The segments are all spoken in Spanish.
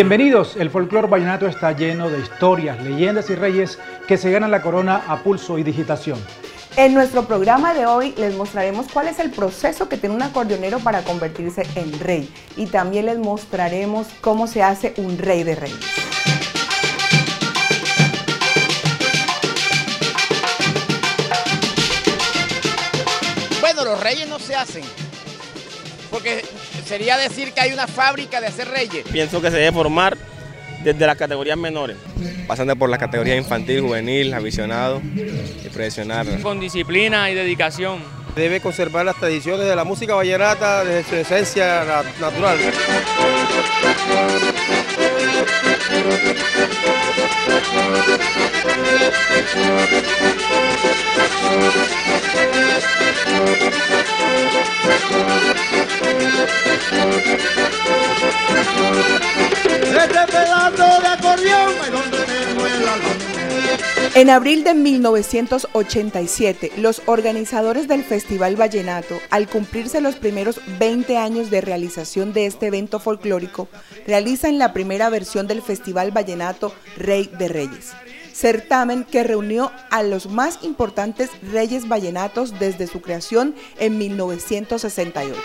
Bienvenidos, el folclor vallenato está lleno de historias, leyendas y reyes que se ganan la corona a pulso y digitación. En nuestro programa de hoy les mostraremos cuál es el proceso que tiene un acordeonero para convertirse en rey y también les mostraremos cómo se hace un rey de reyes. Bueno, los reyes no se hacen, porque sería decir que hay una fábrica de hacer reyes. Pienso que se debe formar desde las categorías menores. Pasando por la categoría infantil, juvenil, aficionado y profesional. Con disciplina y dedicación. Debe conservar las tradiciones de la música vallenata desde su esencia natural. En abril de 1987, los organizadores del Festival Vallenato, al cumplirse los primeros 20 años de realización de este evento folclórico, realizan la primera versión del Festival Vallenato Rey de Reyes certamen que reunió a los más importantes reyes vallenatos desde su creación en 1968.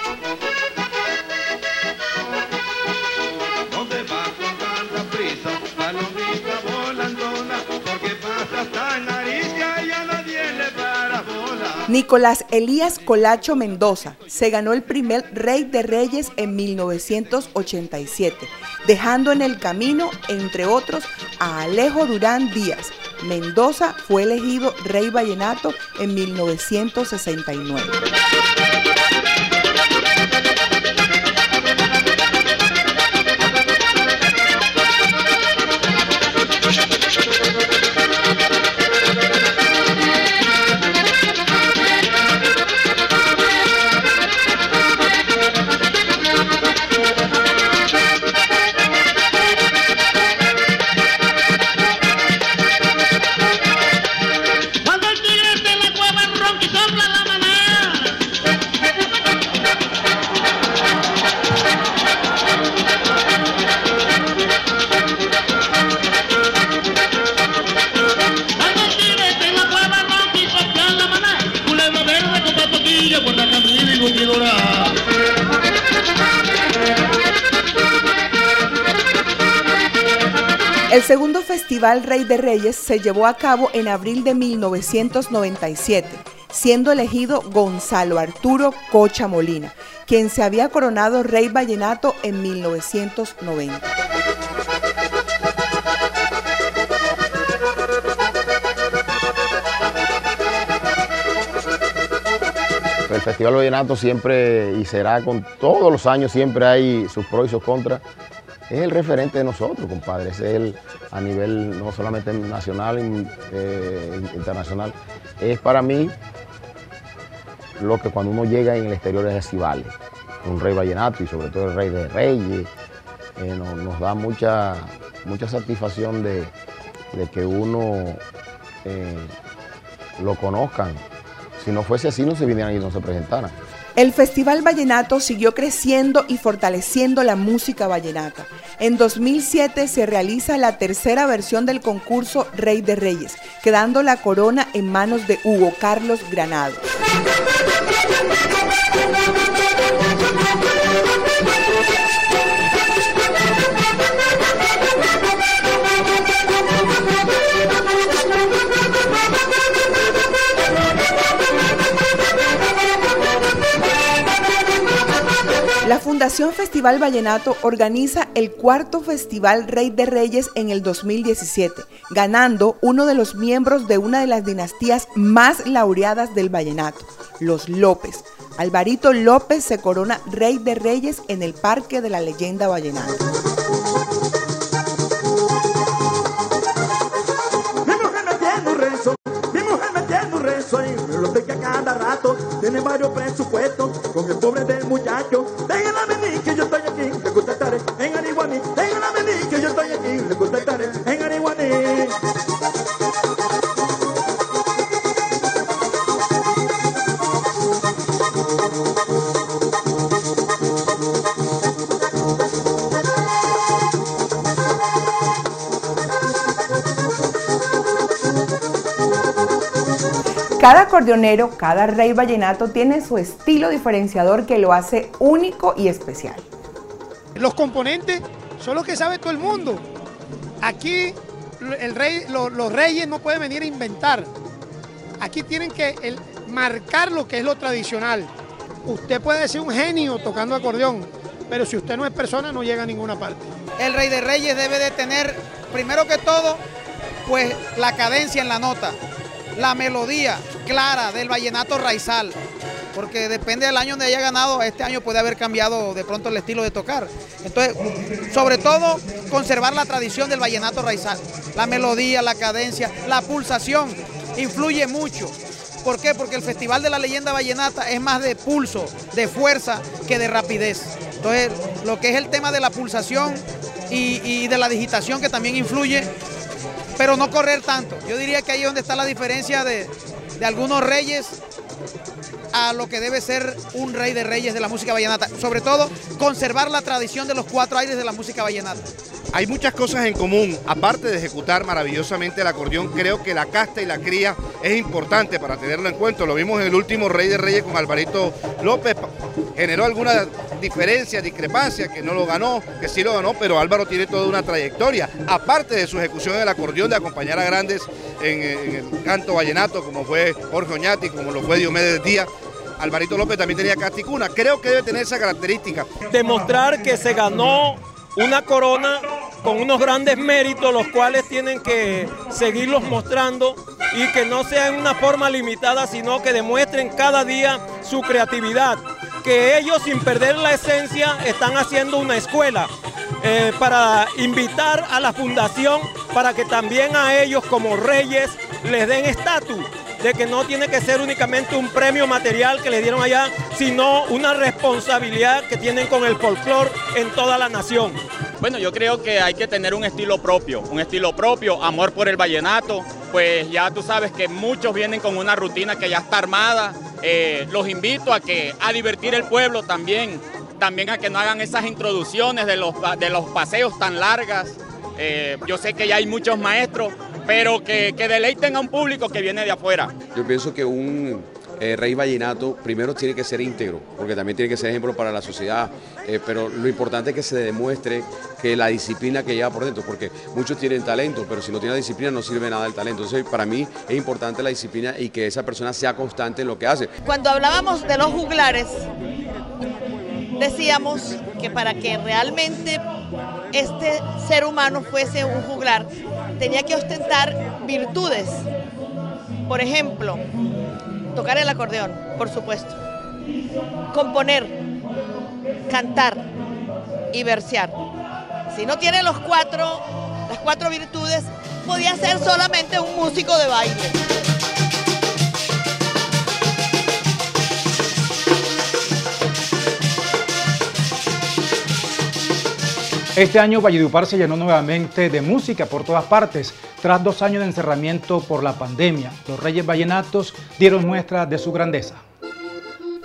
Nicolás Elías Colacho Mendoza se ganó el primer Rey de Reyes en 1987, dejando en el camino, entre otros, a Alejo Durán Díaz. Mendoza fue elegido Rey Vallenato en 1969. El segundo Festival Rey de Reyes se llevó a cabo en abril de 1997, siendo elegido Gonzalo Arturo Cocha Molina, quien se había coronado Rey Vallenato en 1990. Festival Vallenato siempre y será con todos los años, siempre hay sus pros y sus contras es el referente de nosotros, compadre. Es el a nivel no solamente nacional, eh, internacional. Es para mí lo que cuando uno llega en el exterior es así vale. Un rey vallenato y sobre todo el rey de reyes. Eh, nos, da mucha, mucha satisfacción de, que uno eh, lo conozcan. Si no fuese así, no se vinieran y no se presentaran. El Festival Vallenato siguió creciendo y fortaleciendo la música vallenata. En 2007 se realiza la tercera versión del concurso Rey de Reyes, quedando la corona en manos de Hugo Carlos Granado. Fundación Festival Vallenato organiza el cuarto Festival Rey de Reyes en el 2017, ganando uno de los miembros de una de las dinastías más laureadas del vallenato, los López. Alvarito López se corona Rey de Reyes en el Parque de la Leyenda Vallenata. tiene varios presupuestos acordeonero, cada rey vallenato tiene su estilo diferenciador que lo hace único y especial. Los componentes son los que sabe todo el mundo. Aquí el rey, los reyes no pueden venir a inventar. Aquí tienen que marcar lo que es lo tradicional. Usted puede ser un genio tocando acordeón, pero si usted no es persona no llega a ninguna parte. El rey de reyes debe de tener, primero que todo, pues la cadencia en la nota, la melodía clara del vallenato raizal, porque depende del año donde haya ganado, este año puede haber cambiado de pronto el estilo de tocar. Entonces, sobre todo, conservar la tradición del vallenato raizal, la melodía, la cadencia, la pulsación, influye mucho. ¿Por qué? Porque el Festival de la Leyenda Vallenata es más de pulso, de fuerza, que de rapidez. Entonces, lo que es el tema de la pulsación y, de la digitación que también influye, pero no correr tanto. Yo diría que ahí es donde está la diferencia de, de algunos reyes a lo que debe ser un rey de reyes de la música vallenata. Sobre todo, conservar la tradición de los cuatro aires de la música vallenata. Hay muchas cosas en común, aparte de ejecutar maravillosamente el acordeón, creo que la casta y la cría es importante para tenerlo en cuenta. Lo vimos en el último Rey de Reyes con Alvarito López, generó alguna diferencia, discrepancia, que no lo ganó, que sí lo ganó, pero Álvaro tiene toda una trayectoria, aparte de su ejecución en el acordeón, de acompañar a grandes en, el canto vallenato, como fue Jorge Oñati, como lo fue Diomedes Díaz, Alvarito López también tenía casticuna. Creo que debe tener esa característica. Demostrar que se ganó una corona con unos grandes méritos, los cuales tienen que seguirlos mostrando y que no sea en una forma limitada, sino que demuestren cada día su creatividad. Que ellos, sin perder la esencia, están haciendo una escuela eh, para invitar a la fundación para que también a ellos como reyes les den estatus de que no tiene que ser únicamente un premio material que le dieron allá, sino una responsabilidad que tienen con el folclore en toda la nación. Bueno, yo creo que hay que tener un estilo propio, un estilo propio, amor por el vallenato, pues ya tú sabes que muchos vienen con una rutina que ya está armada, eh, los invito a que a divertir el pueblo también, también a que no hagan esas introducciones de los, de los paseos tan largas, eh, yo sé que ya hay muchos maestros, pero que, deleiten a un público que viene de afuera. Yo pienso que un eh, rey vallenato primero tiene que ser íntegro, porque también tiene que ser ejemplo para la sociedad, eh, pero lo importante es que se demuestre que la disciplina que lleva por dentro, porque muchos tienen talento, pero si no tiene disciplina no sirve nada el talento. Entonces, para mí es importante la disciplina y que esa persona sea constante en lo que hace. Cuando hablábamos de los juglares, decíamos que para que realmente este ser humano fuese un juglar, tenía que ostentar virtudes. Por ejemplo, tocar el acordeón, por supuesto. Componer, cantar y versear. Si no tiene los cuatro, las cuatro virtudes, podía ser solamente un músico de baile. Este año Valledupar se llenó nuevamente de música por todas partes, tras dos años de encerramiento por la pandemia. Los Reyes Vallenatos dieron muestra de su grandeza.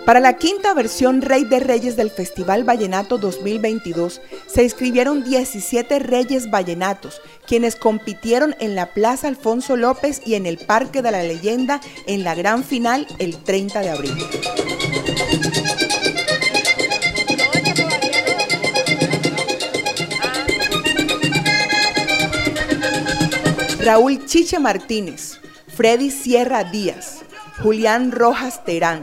Para la quinta versión Rey de Reyes del Festival Vallenato 2022 se inscribieron 17 Reyes Vallenatos, quienes compitieron en la Plaza Alfonso López y en el Parque de la Leyenda en la gran final el 30 de abril. Raúl Chiche Martínez, Freddy Sierra Díaz, Julián Rojas Terán,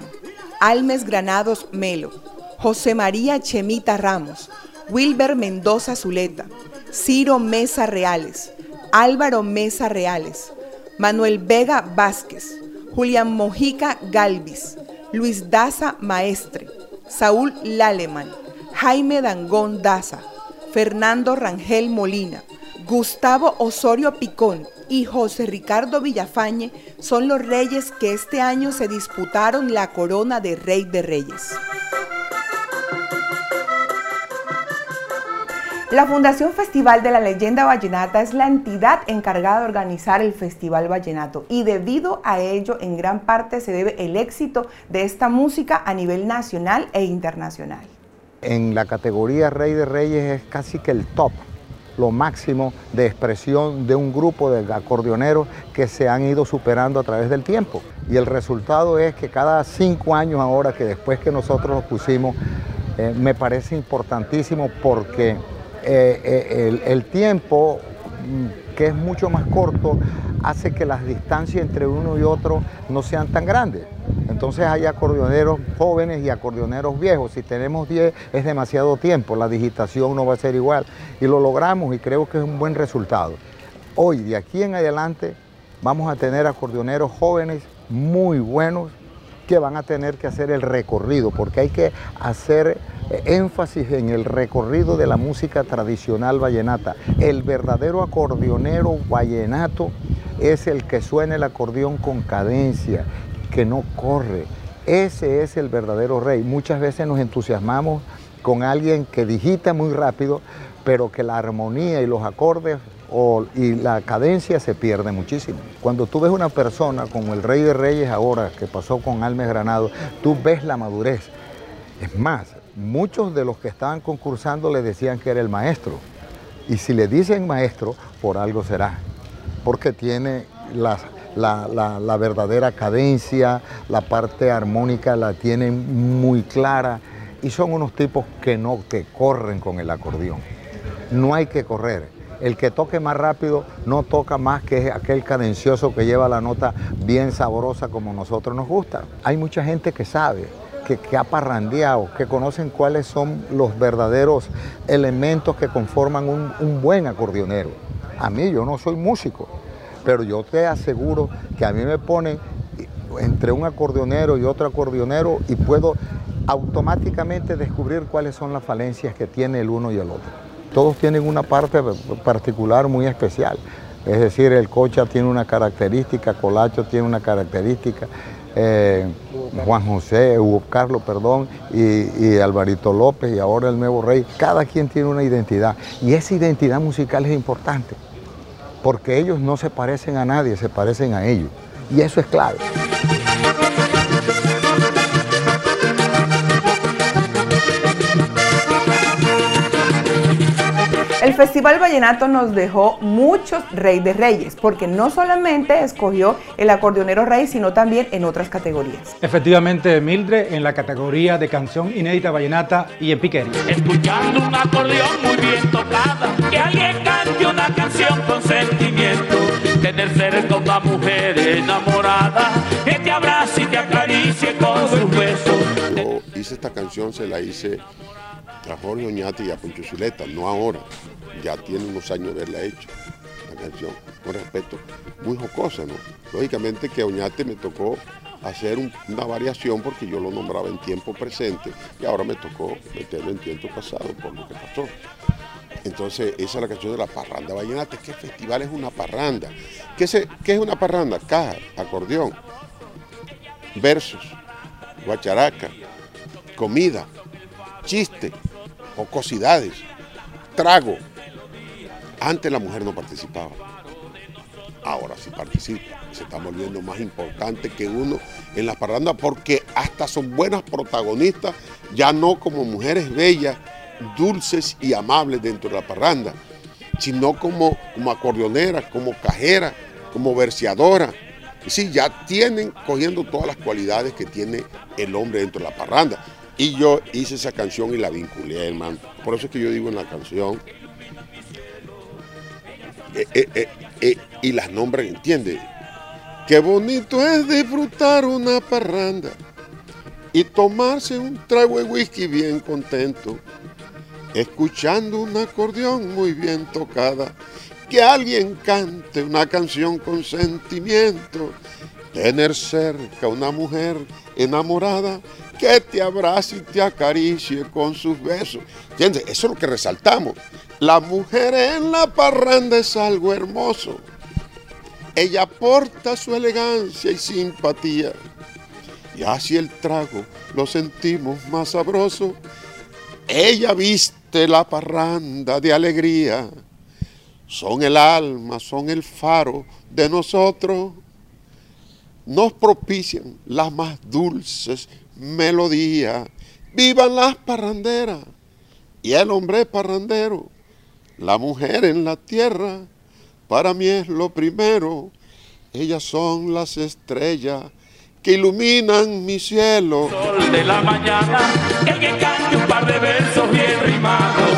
Almes Granados Melo, José María Chemita Ramos, Wilber Mendoza Zuleta, Ciro Mesa Reales, Álvaro Mesa Reales, Manuel Vega Vázquez, Julián Mojica Galvis, Luis Daza Maestre, Saúl Laleman, Jaime Dangón Daza, Fernando Rangel Molina, Gustavo Osorio Picón y José Ricardo Villafañe son los reyes que este año se disputaron la corona de Rey de Reyes. La Fundación Festival de la Leyenda Vallenata es la entidad encargada de organizar el Festival Vallenato y debido a ello en gran parte se debe el éxito de esta música a nivel nacional e internacional. En la categoría Rey de Reyes es casi que el top lo máximo de expresión de un grupo de acordeoneros que se han ido superando a través del tiempo. Y el resultado es que cada cinco años ahora, que después que nosotros los pusimos, eh, me parece importantísimo porque eh, eh, el, el tiempo mm, que es mucho más corto, hace que las distancias entre uno y otro no sean tan grandes. Entonces hay acordeoneros jóvenes y acordeoneros viejos. Si tenemos 10 es demasiado tiempo, la digitación no va a ser igual. Y lo logramos y creo que es un buen resultado. Hoy, de aquí en adelante, vamos a tener acordeoneros jóvenes muy buenos que van a tener que hacer el recorrido, porque hay que hacer énfasis en el recorrido de la música tradicional vallenata. El verdadero acordeonero vallenato es el que suena el acordeón con cadencia, que no corre. Ese es el verdadero rey. Muchas veces nos entusiasmamos con alguien que digita muy rápido, pero que la armonía y los acordes y la cadencia se pierde muchísimo. Cuando tú ves una persona como el Rey de Reyes ahora, que pasó con Almes Granado, tú ves la madurez. Es más, muchos de los que estaban concursando le decían que era el maestro. Y si le dicen maestro, por algo será. Porque tiene la, verdadera cadencia, la parte armónica la tiene muy clara. Y son unos tipos que no te corren con el acordeón. No hay que correr. El que toque más rápido no toca más que aquel cadencioso que lleva la nota bien sabrosa como nosotros nos gusta. Hay mucha gente que sabe, que, ha parrandeado, que conocen cuáles son los verdaderos elementos que conforman un, buen acordeonero. A mí, yo no soy músico, pero yo te aseguro que a mí me ponen entre un acordeonero y otro acordeonero y puedo automáticamente descubrir cuáles son las falencias que tiene el uno y el otro. Todos tienen una parte particular muy especial. Es decir, el Cocha tiene una característica, Colacho tiene una característica, eh, Juan José, Hugo Carlos, perdón, y, Alvarito López y ahora el nuevo rey. Cada quien tiene una identidad y esa identidad musical es importante porque ellos no se parecen a nadie, se parecen a ellos y eso es clave. El Festival Vallenato nos dejó muchos Rey de Reyes, porque no solamente escogió el acordeonero rey, sino también en otras categorías. Efectivamente, Mildred, en la categoría de canción inédita vallenata y en piquería. Escuchando un acordeón muy bien tocada, que alguien una canción con sentimiento, tener cerca una mujer enamorada, que te abrace y te acaricie con sus besos. Yo hice esta canción, se la hice a Jorge Oñate y a Poncho Zuleta, no ahora, ya tiene unos años de haberla hecho, la canción, con respeto, muy jocosa, ¿no? Lógicamente que a Oñate me tocó hacer una variación porque yo lo nombraba en tiempo presente y ahora me tocó meterlo en tiempo pasado por lo que pasó. Entonces, esa es la canción de la parranda vallenata. ¿Qué festival es una parranda? ¿Qué, es una parranda? Caja, acordeón, versos, guacharaca, comida, chiste, jocosidades, trago. Antes la mujer no participaba. Ahora sí participa. Se está volviendo más importante que uno en las parrandas porque hasta son buenas protagonistas, ya no como mujeres bellas, dulces y amables dentro de la parranda, sino como, como acordeoneras, como cajeras, como verseadoras. Sí, ya tienen cogiendo todas las cualidades que tiene el hombre dentro de la parranda. Y yo hice esa canción y la vinculé, hermano. Por eso es que yo digo en la canción, eh, eh, eh, y las nombres, ¿entiendes? Qué bonito es disfrutar una parranda y tomarse un trago de whisky bien contento, escuchando un acordeón muy bien tocada, que alguien cante una canción con sentimiento, tener cerca una mujer enamorada que te abrace y te acaricie con sus besos. ¿Entiendes? Eso es lo que resaltamos. La mujer en la parranda es algo hermoso. Ella aporta su elegancia y simpatía. Y así el trago lo sentimos más sabroso. Ella viste la parranda de alegría. Son el alma, son el faro de nosotros. Nos propician las más dulces melodía. Vivan las parranderas y el hombre parrandero. La mujer en la tierra para mí es lo primero. Ellas son las estrellas que iluminan mi cielo. Sol de la mañana, que alguien cante un par de versos bien rimados.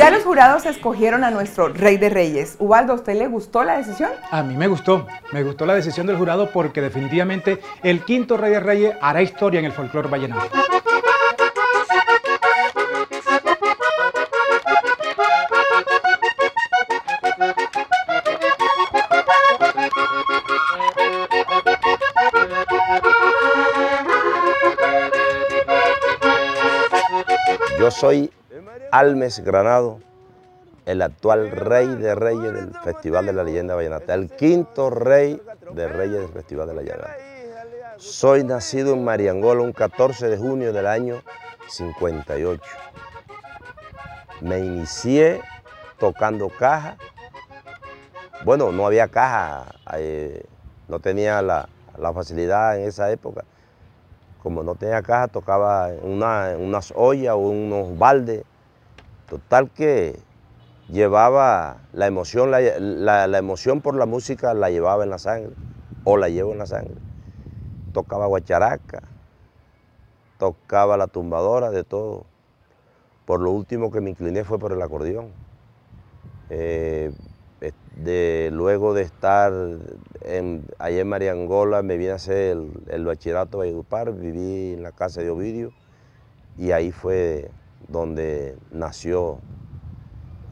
Ya los jurados escogieron a nuestro Rey de Reyes. Ubaldo, ¿a usted le gustó la decisión? A mí me gustó, me gustó la decisión del jurado porque definitivamente el quinto Rey de Reyes hará historia en el folclore vallenato. Yo soy Almes Granado, el actual rey de reyes del Festival de la Leyenda Vallenata, el quinto rey de reyes del Festival de la Leyenda. Soy nacido en Mariangola un 14 de junio del año 58. Me inicié tocando caja. Bueno, no había caja, eh, no tenía la, facilidad en esa época como no tenía caja, tocaba en, una, unas ollas o unos baldes. Total que llevaba la emoción, la, la- emoción por la música la llevaba en la sangre, o la llevo en la sangre. Tocaba guacharaca, tocaba la tumbadora, de todo. Por lo último que me incliné fue por el acordeón. Eh, de, luego de estar en, allá en Mariangola, me vine a hacer el, el bachillerato de Valledupar, viví en la casa de Ovidio y ahí fue donde nació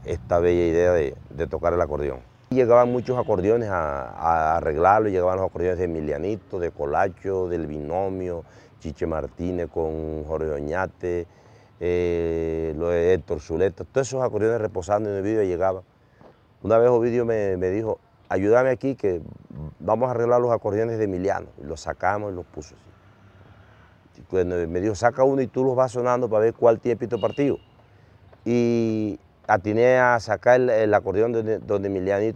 esta bella idea de, tocar el acordeón. Llegaban muchos acordeones a, a arreglarlo, llegaban los acordeones de Emilianito, de Colacho, del Binomio, Chiche Martínez con Jorge Oñate, eh, lo de Héctor Zuleta, todos esos acordeones reposando en el vídeo llegaban. Una vez Ovidio me, me dijo, ayúdame aquí que vamos a arreglar los acordeones de Emiliano. Y los sacamos y los puso así. Me dijo, saca uno y tú los vas sonando para ver cuál tiene pito partido. Y atiné a sacar el, acordeón donde, donde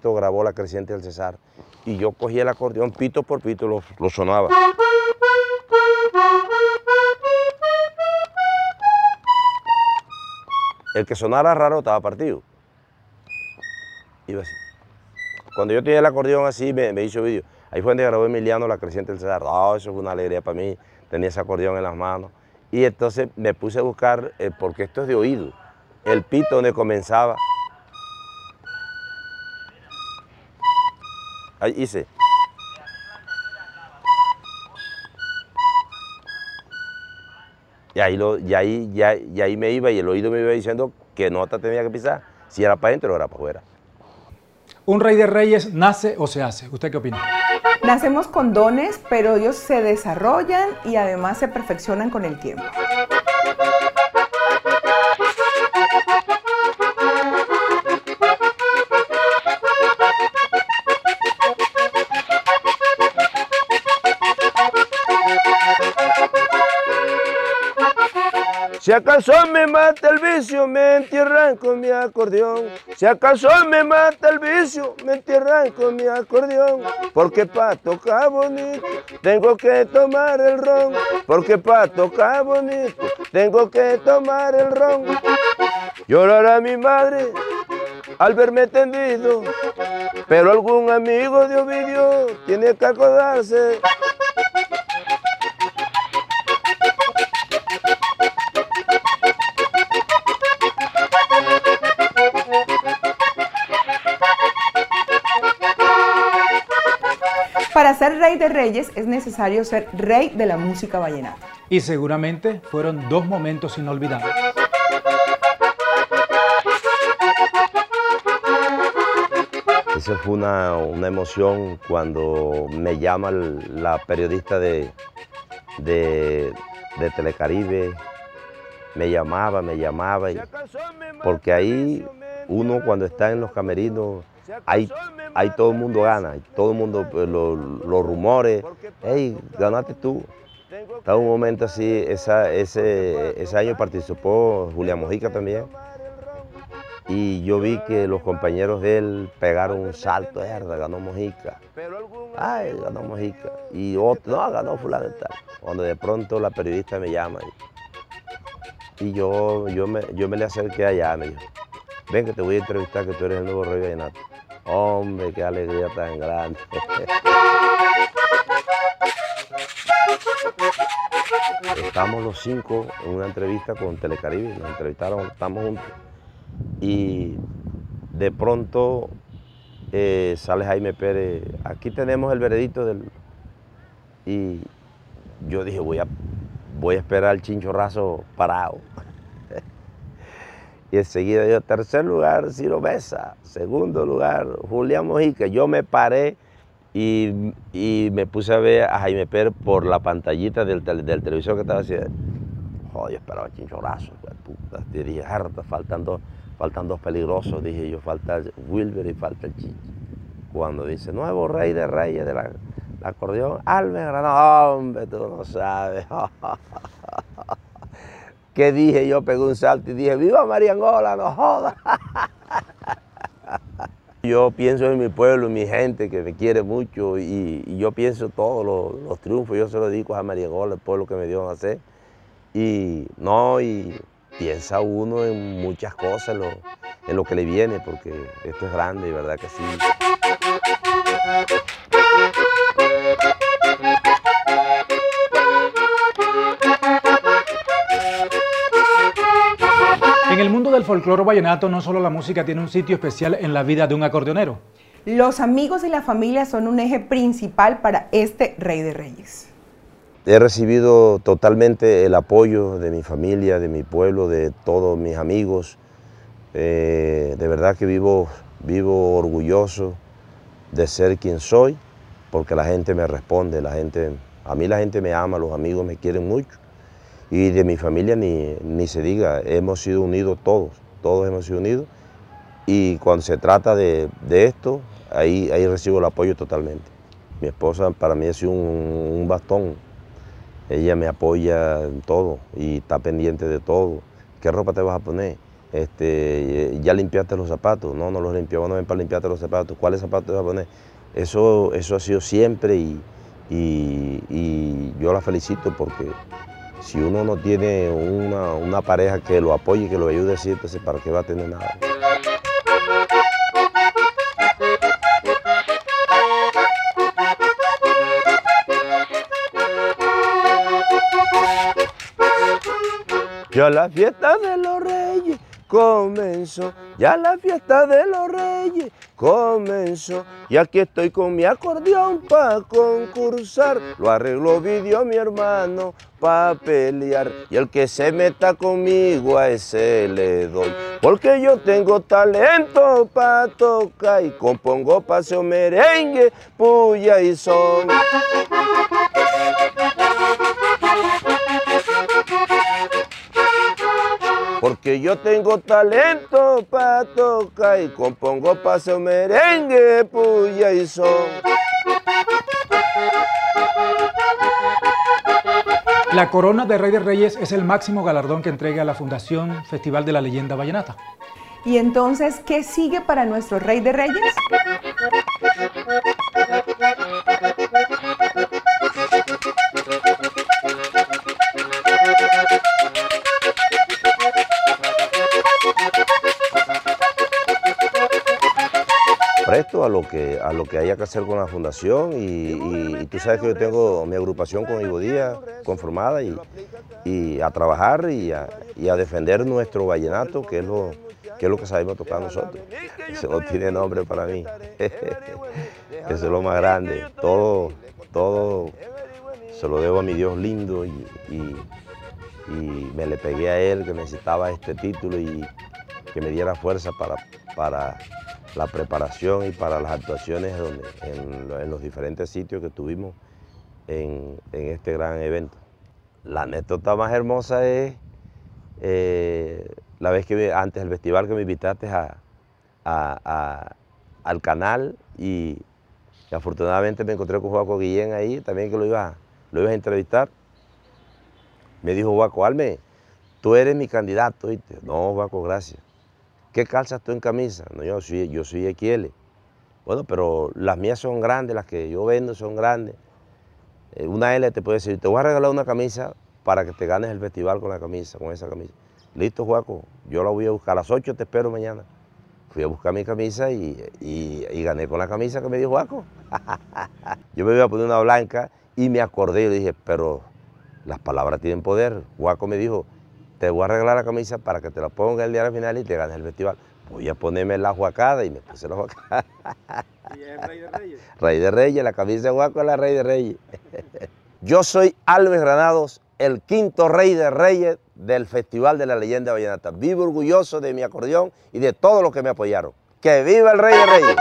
grabó la creciente del César. Y yo cogí el acordeón pito por pito, lo, sonaba. El que sonara raro estaba partido. Iba así. Cuando yo tenía el acordeón así, me, me hizo vídeo. Ahí fue donde grabó Emiliano la creciente del César. Ah, eso fue una alegría para mí. Tenía ese acordeón en las manos. Y entonces me puse a buscar, eh, porque esto es de oído, el pito donde comenzaba. Ahí hice. Y ahí, lo, y, ahí, ya- y ahí me iba y el oído me iba diciendo qué nota tenía que pisar, si era para adentro o era para afuera. ¿Un Rey de Reyes nace o se hace? ¿Usted qué opina? Nacemos con dones, pero ellos se desarrollan y además se perfeccionan con el tiempo. Si acaso me mata el vicio, me entierran con mi acordeón. Si acaso me mata el vicio, me entierran con mi acordeón. Porque pa' tocar bonito, tengo que tomar el ron. Porque pa' tocar bonito, tengo que tomar el ron. Llorará mi madre al verme tendido, pero algún amigo de Ovidio tiene que acordarse. Para ser rey de reyes es necesario ser rey de la música vallenata. Y seguramente fueron dos momentos inolvidables. Esa fue una, una emoción cuando me llama la periodista de, de, de Telecaribe, me llamaba, me llamaba, y- porque ahí uno cuando está en los camerinos ahí, ahí todo el mundo gana, todo el mundo, pues, lo- los rumores, hey, ganaste tú. Estaba un momento así, esa- ese, ese año participó Julián Mojica también. Y yo vi que los compañeros de él pegaron un salto, herda, ganó Mojica. Ay, ganó Mojica. Y otro, no, ganó fulano y tal. Cuando de pronto la periodista me llama y, y yo, yo, me, yo me le acerqué allá, me dijo, ven que te voy a entrevistar, que tú eres el nuevo rey vallenato. Hombre, qué alegría tan grande. Estamos los cinco en una entrevista con Telecaribe, nos entrevistaron, estamos juntos. Y de pronto eh, sale Jaime Pérez, aquí tenemos el veredicto del... Y yo dije, voy a, voy a esperar al chinchorrazo parado. Y enseguida yo, tercer lugar, Ciro Mesa, segundo lugar, Julián Mojica. Yo me paré y, y me puse a ver a Jaime Pérez por la pantallita del, tel- del televisor que estaba haciendo. Joder, yo esperaba de puta. Yo dije, harta, faltan dos, faltan dos peligrosos. Dije yo, falta Wilber y falta el Chichi. Cuando dice, nuevo rey de reyes de la, del acordeón, Alves Granado, hombre, tú no sabes. ¿Qué dije? Yo pegué un salto y dije, viva María Angola, no joda. Yo pienso en mi pueblo, en mi gente que me quiere mucho y, yo pienso todos los, triunfos, yo se los dedico a María Angola, el pueblo que me dio a nacer. Y no, y piensa uno en muchas cosas, lo, en lo que le viene, porque esto es grande y verdad que sí. Del folclore vallenato no solo la música tiene un sitio especial en la vida de un acordeonero. Los amigos y la familia son un eje principal para este Rey de Reyes. He recibido totalmente el apoyo de mi familia, de mi pueblo, de todos mis amigos. Eh, de verdad que vivo, vivo orgulloso de ser quien soy, porque la gente me responde, la gente, a mí la gente me ama, los amigos me quieren mucho. Y de mi familia ni, ni se diga, hemos sido unidos todos, todos hemos sido unidos. Y cuando se trata de, de esto, ahí, ahí recibo el apoyo totalmente. Mi esposa para mí ha sido un, bastón. Ella me apoya en todo y está pendiente de todo. ¿Qué ropa te vas a poner? Este, ¿Ya limpiaste los zapatos? No, no los limpié. Bueno, ven para limpiarte los zapatos. ¿Cuáles zapatos te vas a poner? Eso, eso ha sido siempre y- y yo la felicito porque si uno no tiene una, una pareja que lo apoye, que lo ayude así, entonces ¿para qué va a tener nada? Ya la fiesta de los reyes comenzó, ya la fiesta de los reyes comenzó. Y aquí estoy con mi acordeón para concursar. Lo arregló vídeo mi hermano para pelear. Y el que se meta conmigo a ese le doy. Porque yo tengo talento para tocar y compongo paseo merengue, puya y son. Porque yo tengo talento para tocar y compongo paseo merengue, puya y son. La corona de Rey de Reyes es el máximo galardón que entrega la Fundación Festival de la Leyenda Vallenata. Y entonces, ¿qué sigue para nuestro Rey de Reyes? Presto a lo que a lo que haya que hacer con la fundación y, y- y tú sabes que yo tengo mi agrupación con Ivo Díaz conformada y, y a trabajar y a, defender nuestro vallenato que es lo que es lo que sabemos tocar nosotros. Eso no tiene nombre para mí. Eso es lo más grande. Todo, todo se lo debo a mi Dios lindo y, y- y me le pegué a él que necesitaba este título y que me diera fuerza para, para la preparación y para las actuaciones donde, en, lo- en los diferentes sitios que tuvimos en, este gran evento. La anécdota más hermosa es eh, la vez que antes del festival que me invitaste a, al canal y, afortunadamente me encontré con Juaco Guillén ahí, también que lo iba, lo a entrevistar. Me dijo Juaco, Alme, tú eres mi candidato, ¿viste? No, Juaco, gracias. ¿Qué calzas tú en camisa? No, yo soy, yo soy Equiele. Bueno, pero las mías son grandes, las que yo vendo son grandes. Eh, una L te puede decir, te voy a regalar una camisa para que te ganes el festival con la camisa, con esa camisa. Listo, Juaco, yo la voy a buscar. A las 8 te espero mañana. Fui a buscar mi camisa y, gané con la camisa que me dio Juaco. yo me iba a poner una blanca y me acordé y le dije, pero las palabras tienen poder. Juaco me dijo, te voy a regalar la camisa para que te la ponga el día final y te ganes el festival. Voy a ponerme la juacada y me puse la juacada. ¿Y es Rey de Reyes? Rey de Reyes, la camisa de Juaco es la Rey de Reyes. Yo soy Alves Granados, el quinto Rey de Reyes del Festival de la Leyenda Vallenata. Vivo orgulloso de mi acordeón y de todos los que me apoyaron. ¡Que viva el Rey de Reyes!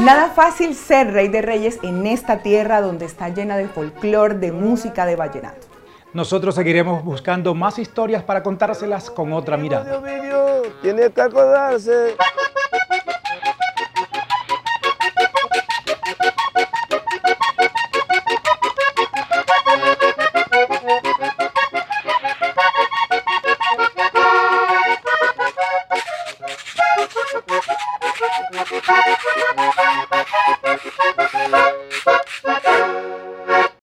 Nada fácil ser rey de reyes en esta tierra donde está llena de folclor, de música, de vallenato. Nosotros seguiremos buscando más historias para contárselas con otra mirada. Tiene que acordarse.